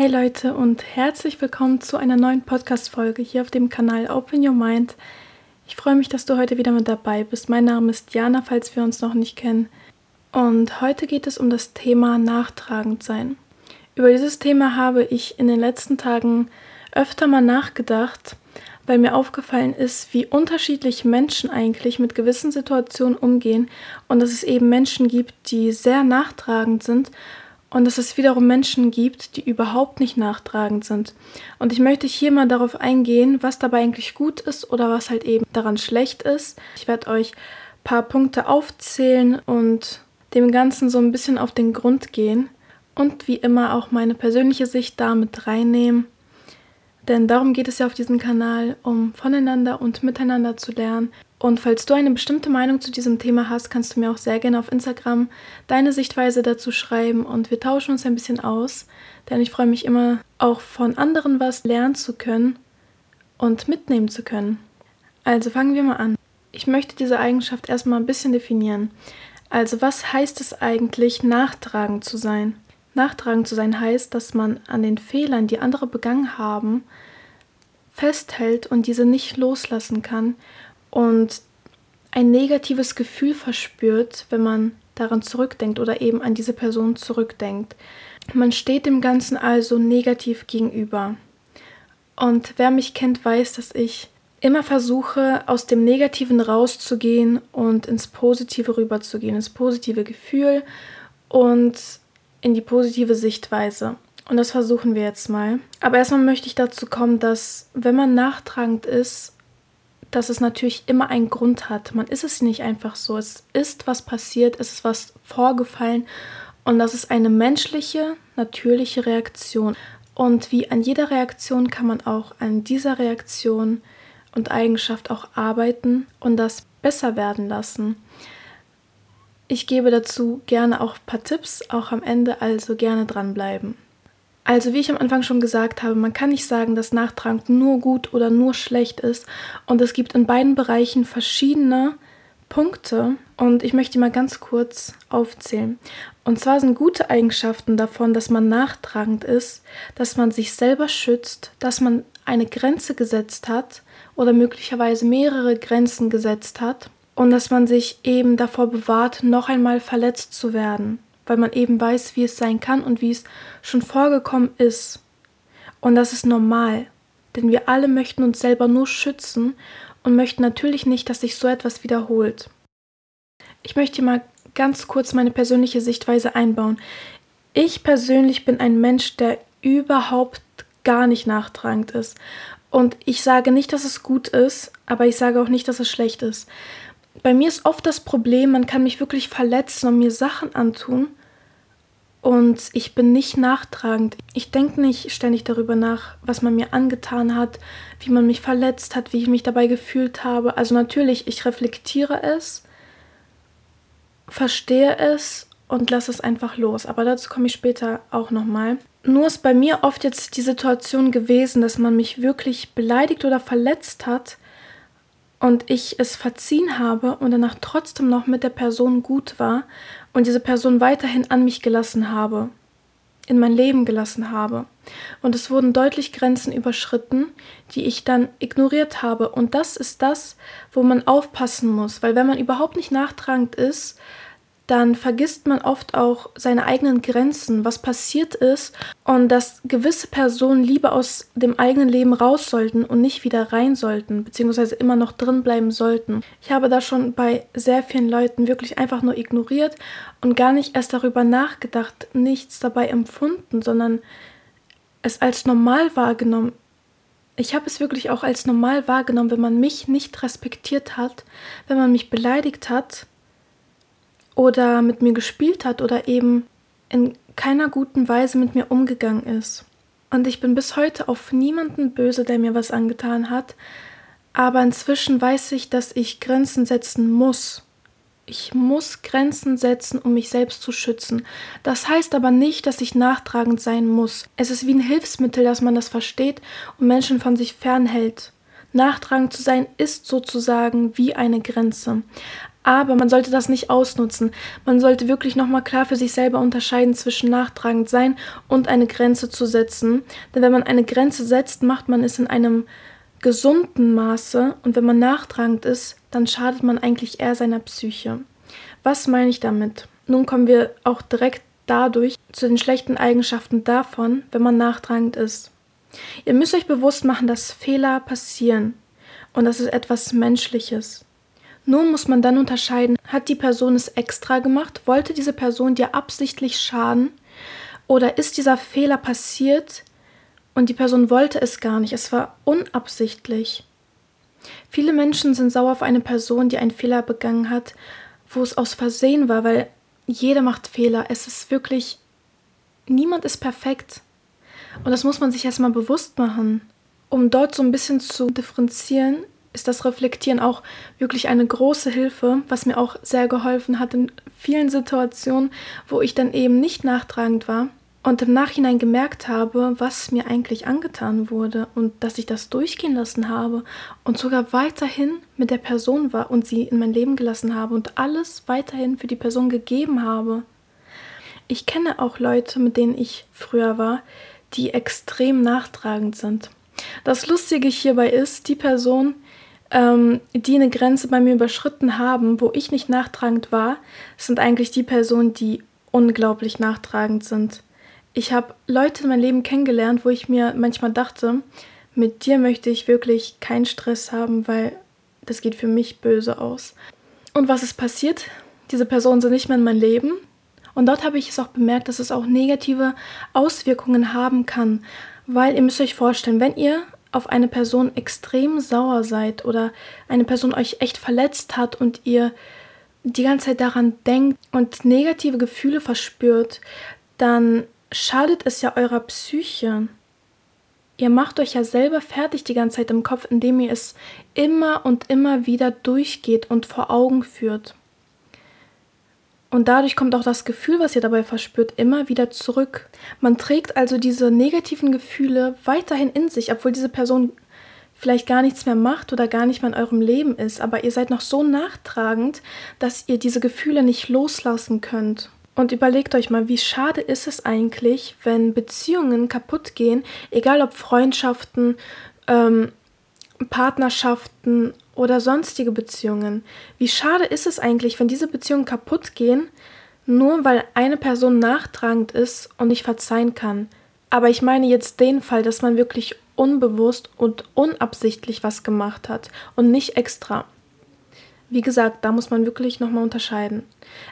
Hey Leute und herzlich willkommen zu einer neuen Podcast-Folge hier auf dem Kanal Open Your Mind. Ich freue mich, dass du heute wieder mit dabei bist. Mein Name ist Jana, falls wir uns noch nicht kennen. Und heute geht es um das Thema nachtragend sein. Über dieses Thema habe ich in den letzten Tagen öfter mal nachgedacht, weil mir aufgefallen ist, wie unterschiedlich Menschen eigentlich mit gewissen Situationen umgehen und dass es eben Menschen gibt, die sehr nachtragend sind und dass es wiederum Menschen gibt, die überhaupt nicht nachtragend sind. Und ich möchte hier mal darauf eingehen, was dabei eigentlich gut ist oder was halt eben daran schlecht ist. Ich werde euch ein paar Punkte aufzählen und dem Ganzen so ein bisschen auf den Grund gehen und wie immer auch meine persönliche Sicht damit reinnehmen. Denn darum geht es ja auf diesem Kanal, um voneinander und miteinander zu lernen und falls du eine bestimmte Meinung zu diesem Thema hast, kannst du mir auch sehr gerne auf Instagram deine Sichtweise dazu schreiben und wir tauschen uns ein bisschen aus, denn ich freue mich immer auch von anderen was lernen zu können und mitnehmen zu können. Also fangen wir mal an. Ich möchte diese Eigenschaft erstmal ein bisschen definieren. Also was heißt es eigentlich, nachtragend zu sein? Nachtragend zu sein heißt, dass man an den Fehlern, die andere begangen haben, festhält und diese nicht loslassen kann und ein negatives Gefühl verspürt, wenn man daran zurückdenkt oder eben an diese Person zurückdenkt. Man steht dem Ganzen also negativ gegenüber. Und wer mich kennt, weiß, dass ich immer versuche, aus dem Negativen rauszugehen und ins Positive rüberzugehen, ins positive Gefühl und in die positive Sichtweise. Und das versuchen wir jetzt mal. Aber erstmal möchte ich dazu kommen, dass wenn man nachtragend ist, dass es natürlich immer einen Grund hat. Man ist es nicht einfach so. Es ist was passiert, es ist was vorgefallen und das ist eine menschliche, natürliche Reaktion. Und wie an jeder Reaktion kann man auch an dieser Reaktion und Eigenschaft auch arbeiten und das besser werden lassen. Ich gebe dazu gerne auch ein paar Tipps, auch am Ende, also gerne dranbleiben. Also wie ich am Anfang schon gesagt habe, man kann nicht sagen, dass Nachtragend nur gut oder nur schlecht ist. Und es gibt in beiden Bereichen verschiedene Punkte. Und ich möchte mal ganz kurz aufzählen. Und zwar sind gute Eigenschaften davon, dass man nachtragend ist, dass man sich selber schützt, dass man eine Grenze gesetzt hat oder möglicherweise mehrere Grenzen gesetzt hat und dass man sich eben davor bewahrt, noch einmal verletzt zu werden weil man eben weiß, wie es sein kann und wie es schon vorgekommen ist. Und das ist normal, denn wir alle möchten uns selber nur schützen und möchten natürlich nicht, dass sich so etwas wiederholt. Ich möchte mal ganz kurz meine persönliche Sichtweise einbauen. Ich persönlich bin ein Mensch, der überhaupt gar nicht nachtragend ist. Und ich sage nicht, dass es gut ist, aber ich sage auch nicht, dass es schlecht ist. Bei mir ist oft das Problem, man kann mich wirklich verletzen und mir Sachen antun, und ich bin nicht nachtragend. Ich denke nicht ständig darüber nach, was man mir angetan hat, wie man mich verletzt hat, wie ich mich dabei gefühlt habe. Also natürlich, ich reflektiere es, verstehe es und lasse es einfach los. Aber dazu komme ich später auch nochmal. Nur ist bei mir oft jetzt die Situation gewesen, dass man mich wirklich beleidigt oder verletzt hat und ich es verziehen habe und danach trotzdem noch mit der Person gut war und diese Person weiterhin an mich gelassen habe, in mein Leben gelassen habe. Und es wurden deutlich Grenzen überschritten, die ich dann ignoriert habe. Und das ist das, wo man aufpassen muss, weil wenn man überhaupt nicht nachtragend ist, dann vergisst man oft auch seine eigenen Grenzen, was passiert ist und dass gewisse Personen lieber aus dem eigenen Leben raus sollten und nicht wieder rein sollten, beziehungsweise immer noch drin bleiben sollten. Ich habe da schon bei sehr vielen Leuten wirklich einfach nur ignoriert und gar nicht erst darüber nachgedacht, nichts dabei empfunden, sondern es als normal wahrgenommen. Ich habe es wirklich auch als normal wahrgenommen, wenn man mich nicht respektiert hat, wenn man mich beleidigt hat oder mit mir gespielt hat oder eben in keiner guten Weise mit mir umgegangen ist. Und ich bin bis heute auf niemanden böse, der mir was angetan hat, aber inzwischen weiß ich, dass ich Grenzen setzen muss. Ich muss Grenzen setzen, um mich selbst zu schützen. Das heißt aber nicht, dass ich nachtragend sein muss. Es ist wie ein Hilfsmittel, dass man das versteht und Menschen von sich fernhält. Nachtragend zu sein ist sozusagen wie eine Grenze. Aber man sollte das nicht ausnutzen. Man sollte wirklich nochmal klar für sich selber unterscheiden zwischen nachtragend sein und eine Grenze zu setzen. Denn wenn man eine Grenze setzt, macht man es in einem gesunden Maße und wenn man nachtragend ist, dann schadet man eigentlich eher seiner Psyche. Was meine ich damit? Nun kommen wir auch direkt dadurch zu den schlechten Eigenschaften davon, wenn man nachtragend ist. Ihr müsst euch bewusst machen, dass Fehler passieren und das ist etwas Menschliches. Nun muss man dann unterscheiden, hat die Person es extra gemacht, wollte diese Person dir absichtlich schaden oder ist dieser Fehler passiert, und die Person wollte es gar nicht, es war unabsichtlich. Viele Menschen sind sauer auf eine Person, die einen Fehler begangen hat, wo es aus Versehen war, weil jeder macht Fehler. Es ist wirklich, niemand ist perfekt. Und das muss man sich erstmal bewusst machen. Um dort so ein bisschen zu differenzieren, ist das Reflektieren auch wirklich eine große Hilfe, was mir auch sehr geholfen hat in vielen Situationen, wo ich dann eben nicht nachtragend war und im Nachhinein gemerkt habe, was mir eigentlich angetan wurde und dass ich das durchgehen lassen habe und sogar weiterhin mit der Person war und sie in mein Leben gelassen habe und alles weiterhin für die Person gegeben habe. Ich kenne auch Leute, mit denen ich früher war, die extrem nachtragend sind. Das Lustige hierbei ist, die Person, ähm, die eine Grenze bei mir überschritten haben, wo ich nicht nachtragend war, sind eigentlich die Personen, die unglaublich nachtragend sind ich habe Leute in meinem Leben kennengelernt, wo ich mir manchmal dachte, mit dir möchte ich wirklich keinen Stress haben, weil das geht für mich böse aus. Und was ist passiert? Diese Personen sind nicht mehr in mein Leben. Und dort habe ich es auch bemerkt, dass es auch negative Auswirkungen haben kann. Weil ihr müsst euch vorstellen, wenn ihr auf eine Person extrem sauer seid oder eine Person euch echt verletzt hat und ihr die ganze Zeit daran denkt und negative Gefühle verspürt, dann schadet es ja eurer Psyche. Ihr macht euch ja selber fertig die ganze Zeit im Kopf, indem ihr es immer und immer wieder durchgeht und vor Augen führt. Und dadurch kommt auch das Gefühl, was ihr dabei verspürt, immer wieder zurück. Man trägt also diese negativen Gefühle weiterhin in sich, obwohl diese Person vielleicht gar nichts mehr macht oder gar nicht mehr in eurem Leben ist, aber ihr seid noch so nachtragend, dass ihr diese Gefühle nicht loslassen könnt. Und überlegt euch mal, wie schade ist es eigentlich, wenn Beziehungen kaputt gehen, egal ob Freundschaften, ähm, Partnerschaften oder sonstige Beziehungen. Wie schade ist es eigentlich, wenn diese Beziehungen kaputt gehen, nur weil eine Person nachtragend ist und nicht verzeihen kann. Aber ich meine jetzt den Fall, dass man wirklich unbewusst und unabsichtlich was gemacht hat und nicht extra. Wie gesagt, da muss man wirklich nochmal unterscheiden.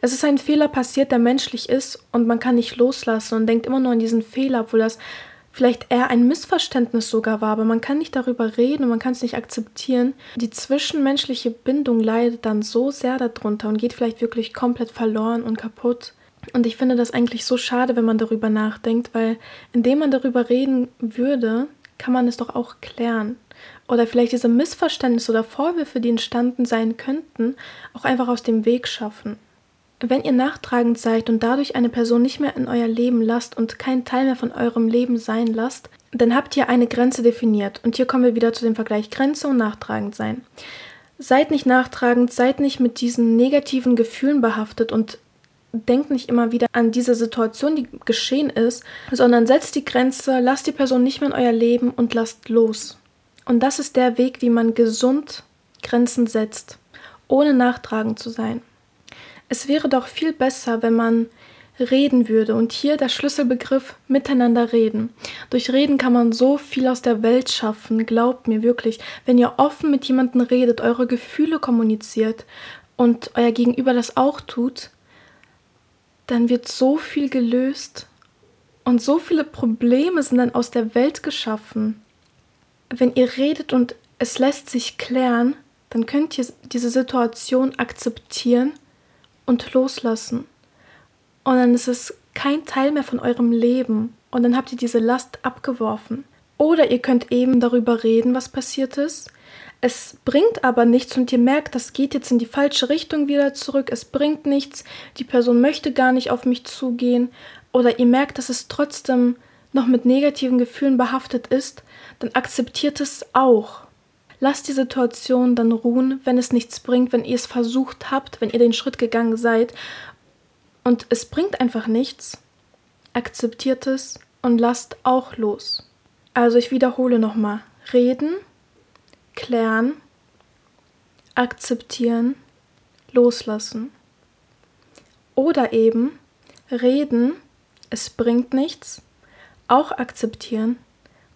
Es ist ein Fehler passiert, der menschlich ist und man kann nicht loslassen und denkt immer nur an diesen Fehler, obwohl das vielleicht eher ein Missverständnis sogar war, aber man kann nicht darüber reden und man kann es nicht akzeptieren. Die zwischenmenschliche Bindung leidet dann so sehr darunter und geht vielleicht wirklich komplett verloren und kaputt. Und ich finde das eigentlich so schade, wenn man darüber nachdenkt, weil indem man darüber reden würde, kann man es doch auch klären oder vielleicht diese Missverständnisse oder Vorwürfe, die entstanden sein könnten, auch einfach aus dem Weg schaffen. Wenn ihr nachtragend seid und dadurch eine Person nicht mehr in euer Leben lasst und kein Teil mehr von eurem Leben sein lasst, dann habt ihr eine Grenze definiert. Und hier kommen wir wieder zu dem Vergleich Grenze und nachtragend sein. Seid nicht nachtragend, seid nicht mit diesen negativen Gefühlen behaftet und denkt nicht immer wieder an diese Situation, die geschehen ist, sondern setzt die Grenze, lasst die Person nicht mehr in euer Leben und lasst los. Und das ist der Weg, wie man gesund Grenzen setzt, ohne nachtragend zu sein. Es wäre doch viel besser, wenn man reden würde. Und hier der Schlüsselbegriff miteinander reden. Durch Reden kann man so viel aus der Welt schaffen, glaubt mir wirklich. Wenn ihr offen mit jemandem redet, eure Gefühle kommuniziert und euer Gegenüber das auch tut, dann wird so viel gelöst und so viele Probleme sind dann aus der Welt geschaffen wenn ihr redet und es lässt sich klären, dann könnt ihr diese Situation akzeptieren und loslassen. Und dann ist es kein Teil mehr von eurem Leben. Und dann habt ihr diese Last abgeworfen. Oder ihr könnt eben darüber reden, was passiert ist. Es bringt aber nichts und ihr merkt, das geht jetzt in die falsche Richtung wieder zurück. Es bringt nichts. Die Person möchte gar nicht auf mich zugehen. Oder ihr merkt, dass es trotzdem noch mit negativen Gefühlen behaftet ist dann akzeptiert es auch. Lasst die Situation dann ruhen, wenn es nichts bringt, wenn ihr es versucht habt, wenn ihr den Schritt gegangen seid und es bringt einfach nichts, akzeptiert es und lasst auch los. Also ich wiederhole nochmal. Reden, klären, akzeptieren, loslassen. Oder eben reden, es bringt nichts, auch akzeptieren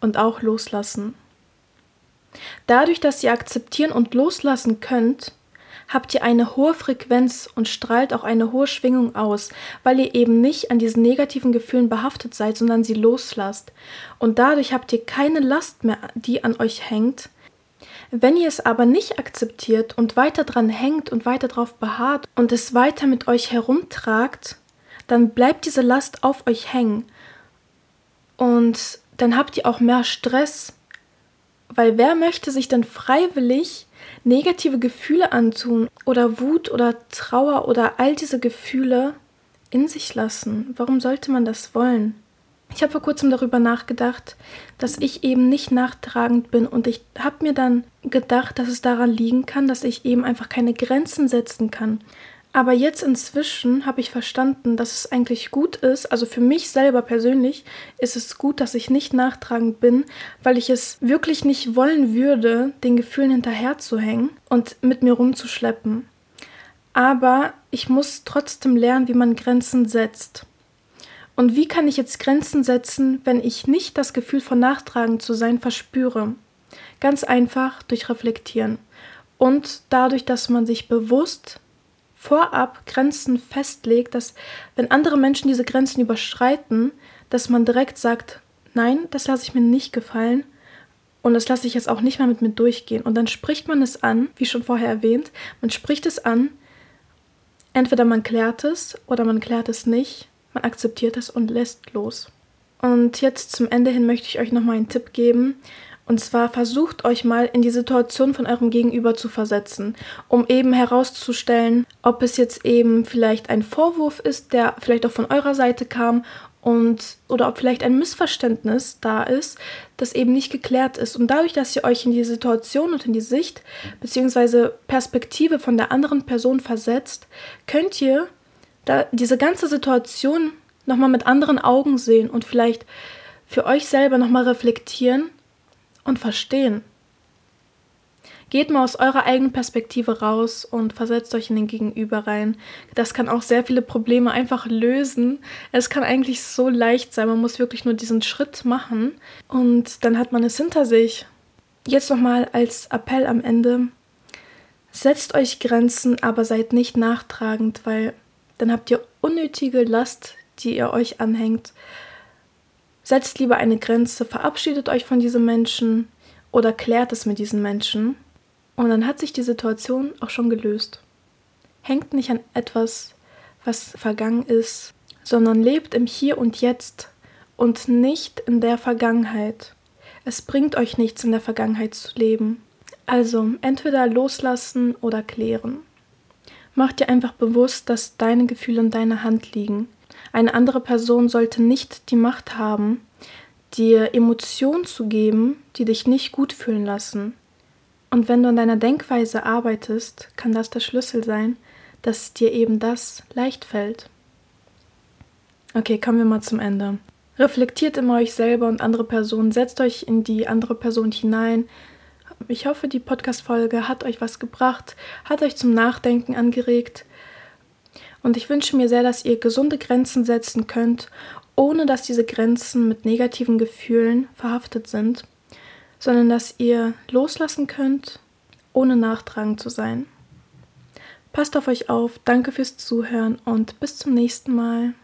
und auch loslassen. Dadurch, dass ihr akzeptieren und loslassen könnt, habt ihr eine hohe Frequenz und strahlt auch eine hohe Schwingung aus, weil ihr eben nicht an diesen negativen Gefühlen behaftet seid, sondern sie loslasst. Und dadurch habt ihr keine Last mehr, die an euch hängt. Wenn ihr es aber nicht akzeptiert und weiter dran hängt und weiter drauf beharrt und es weiter mit euch herumtragt, dann bleibt diese Last auf euch hängen. Und dann habt ihr auch mehr Stress, weil wer möchte sich denn freiwillig negative Gefühle antun oder Wut oder Trauer oder all diese Gefühle in sich lassen? Warum sollte man das wollen? Ich habe vor kurzem darüber nachgedacht, dass ich eben nicht nachtragend bin und ich habe mir dann gedacht, dass es daran liegen kann, dass ich eben einfach keine Grenzen setzen kann. Aber jetzt inzwischen habe ich verstanden, dass es eigentlich gut ist, also für mich selber persönlich ist es gut, dass ich nicht nachtragend bin, weil ich es wirklich nicht wollen würde, den Gefühlen hinterherzuhängen und mit mir rumzuschleppen. Aber ich muss trotzdem lernen, wie man Grenzen setzt. Und wie kann ich jetzt Grenzen setzen, wenn ich nicht das Gefühl von nachtragend zu sein verspüre? Ganz einfach durch Reflektieren. Und dadurch, dass man sich bewusst vorab Grenzen festlegt, dass wenn andere Menschen diese Grenzen überschreiten, dass man direkt sagt, nein, das lasse ich mir nicht gefallen und das lasse ich jetzt auch nicht mehr mit mir durchgehen. Und dann spricht man es an, wie schon vorher erwähnt, man spricht es an, entweder man klärt es oder man klärt es nicht, man akzeptiert es und lässt los. Und jetzt zum Ende hin möchte ich euch nochmal einen Tipp geben. Und zwar versucht euch mal in die Situation von eurem Gegenüber zu versetzen, um eben herauszustellen, ob es jetzt eben vielleicht ein Vorwurf ist, der vielleicht auch von eurer Seite kam und oder ob vielleicht ein Missverständnis da ist, das eben nicht geklärt ist. Und dadurch, dass ihr euch in die Situation und in die Sicht bzw. Perspektive von der anderen Person versetzt, könnt ihr da diese ganze Situation nochmal mit anderen Augen sehen und vielleicht für euch selber nochmal reflektieren und verstehen. Geht mal aus eurer eigenen Perspektive raus und versetzt euch in den Gegenüber rein. Das kann auch sehr viele Probleme einfach lösen. Es kann eigentlich so leicht sein. Man muss wirklich nur diesen Schritt machen und dann hat man es hinter sich. Jetzt nochmal als Appell am Ende. Setzt euch Grenzen, aber seid nicht nachtragend, weil dann habt ihr unnötige Last, die ihr euch anhängt. Setzt lieber eine Grenze, verabschiedet euch von diesem Menschen oder klärt es mit diesen Menschen. Und dann hat sich die Situation auch schon gelöst. Hängt nicht an etwas, was vergangen ist, sondern lebt im Hier und Jetzt und nicht in der Vergangenheit. Es bringt euch nichts, in der Vergangenheit zu leben. Also entweder loslassen oder klären. Mach dir einfach bewusst, dass deine Gefühle in deiner Hand liegen eine andere Person sollte nicht die Macht haben, dir Emotionen zu geben, die dich nicht gut fühlen lassen. Und wenn du an deiner Denkweise arbeitest, kann das der Schlüssel sein, dass dir eben das leicht fällt. Okay, kommen wir mal zum Ende. Reflektiert immer euch selber und andere Personen, setzt euch in die andere Person hinein. Ich hoffe, die Podcast-Folge hat euch was gebracht, hat euch zum Nachdenken angeregt. Und ich wünsche mir sehr, dass ihr gesunde Grenzen setzen könnt, ohne dass diese Grenzen mit negativen Gefühlen verhaftet sind, sondern dass ihr loslassen könnt, ohne nachtragend zu sein. Passt auf euch auf, danke fürs Zuhören und bis zum nächsten Mal.